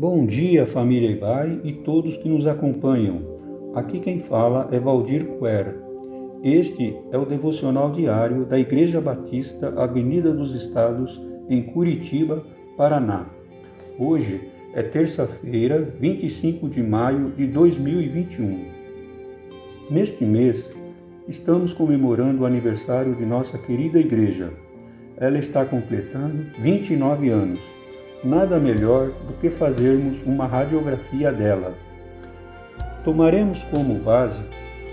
Bom dia, família Ibai e todos que nos acompanham. Aqui quem fala é Valdir Quer. Este é o devocional diário da Igreja Batista Avenida dos Estados, em Curitiba, Paraná. Hoje é terça-feira, 25 de maio de 2021. Neste mês, estamos comemorando o aniversário de nossa querida igreja. Ela está completando 29 anos nada melhor do que fazermos uma radiografia dela. Tomaremos como base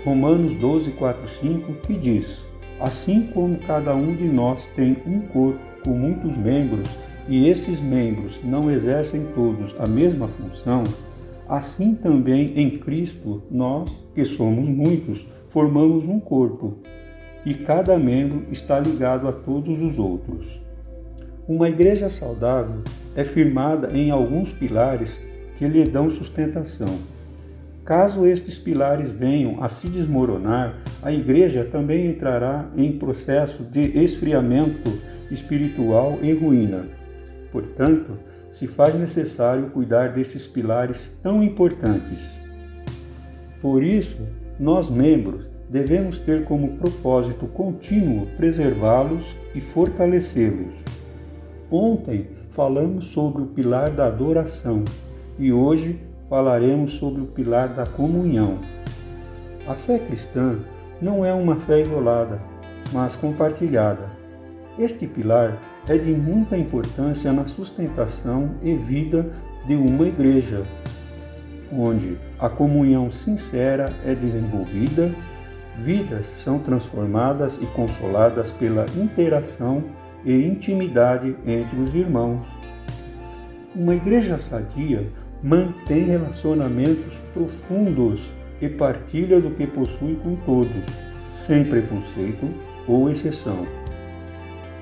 Romanos 12, 4, 5, que diz: Assim como cada um de nós tem um corpo com muitos membros, e esses membros não exercem todos a mesma função, assim também em Cristo nós, que somos muitos, formamos um corpo, e cada membro está ligado a todos os outros. Uma igreja saudável é firmada em alguns pilares que lhe dão sustentação. Caso estes pilares venham a se desmoronar, a igreja também entrará em processo de esfriamento espiritual e ruína. Portanto, se faz necessário cuidar destes pilares tão importantes. Por isso, nós membros devemos ter como propósito contínuo preservá-los e fortalecê-los. Ontem falamos sobre o pilar da adoração e hoje falaremos sobre o pilar da comunhão. A fé cristã não é uma fé isolada, mas compartilhada. Este pilar é de muita importância na sustentação e vida de uma igreja, onde a comunhão sincera é desenvolvida, vidas são transformadas e consoladas pela interação e intimidade entre os irmãos. Uma igreja sadia mantém relacionamentos profundos e partilha do que possui com todos, sem preconceito ou exceção.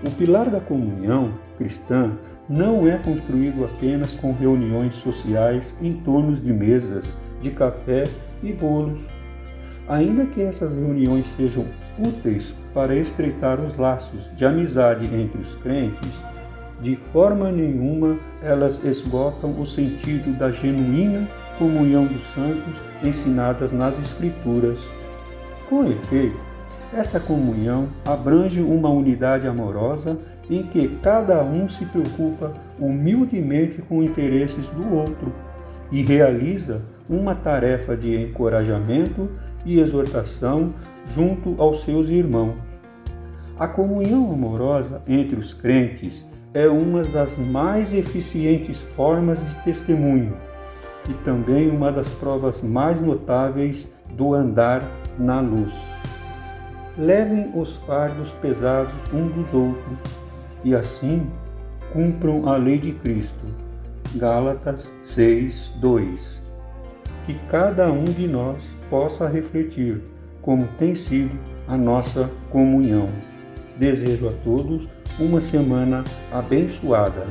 O pilar da comunhão cristã não é construído apenas com reuniões sociais em torno de mesas de café e bolos. Ainda que essas reuniões sejam úteis para estreitar os laços de amizade entre os crentes, de forma nenhuma elas esgotam o sentido da genuína comunhão dos santos ensinadas nas Escrituras. Com efeito, essa comunhão abrange uma unidade amorosa em que cada um se preocupa humildemente com interesses do outro e realiza uma tarefa de encorajamento e exortação junto aos seus irmãos. A comunhão amorosa entre os crentes é uma das mais eficientes formas de testemunho e também uma das provas mais notáveis do andar na luz. Levem os fardos pesados um dos outros e assim cumpram a lei de Cristo. Gálatas 6, 2. Que cada um de nós possa refletir como tem sido a nossa comunhão. Desejo a todos uma semana abençoada.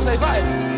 Say they.